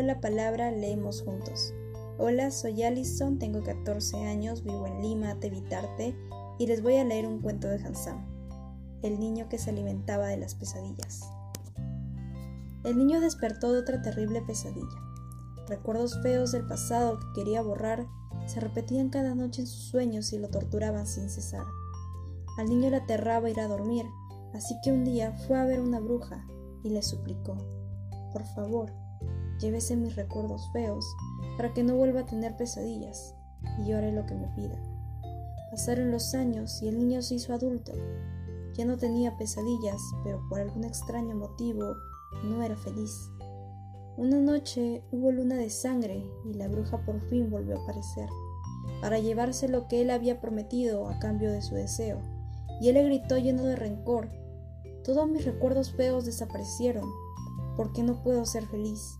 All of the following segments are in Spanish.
la palabra, leemos juntos. Hola, soy Alison, tengo 14 años, vivo en Lima, Tevitarte, y les voy a leer un cuento de Hansam, el niño que se alimentaba de las pesadillas. El niño despertó de otra terrible pesadilla. Recuerdos feos del pasado que quería borrar se repetían cada noche en sus sueños y lo torturaban sin cesar. Al niño le aterraba ir a dormir, así que un día fue a ver una bruja y le suplicó, por favor, llévese mis recuerdos feos para que no vuelva a tener pesadillas y llore lo que me pida. Pasaron los años y el niño se hizo adulto. Ya no tenía pesadillas, pero por algún extraño motivo no era feliz. Una noche hubo luna de sangre y la bruja por fin volvió a aparecer, para llevarse lo que él había prometido a cambio de su deseo, y él le gritó lleno de rencor, todos mis recuerdos feos desaparecieron, ¿por qué no puedo ser feliz?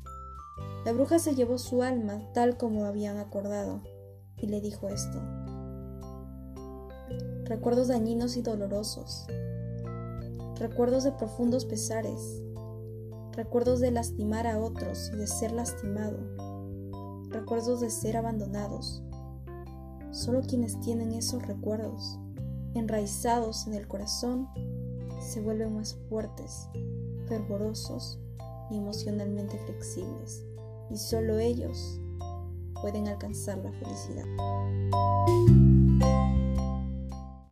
La bruja se llevó su alma tal como habían acordado, y le dijo esto. Recuerdos dañinos y dolorosos, recuerdos de profundos pesares, recuerdos de lastimar a otros y de ser lastimado, recuerdos de ser abandonados. Solo quienes tienen esos recuerdos, enraizados en el corazón, se vuelven más fuertes, fervorosos emocionalmente flexibles, y solo ellos pueden alcanzar la felicidad.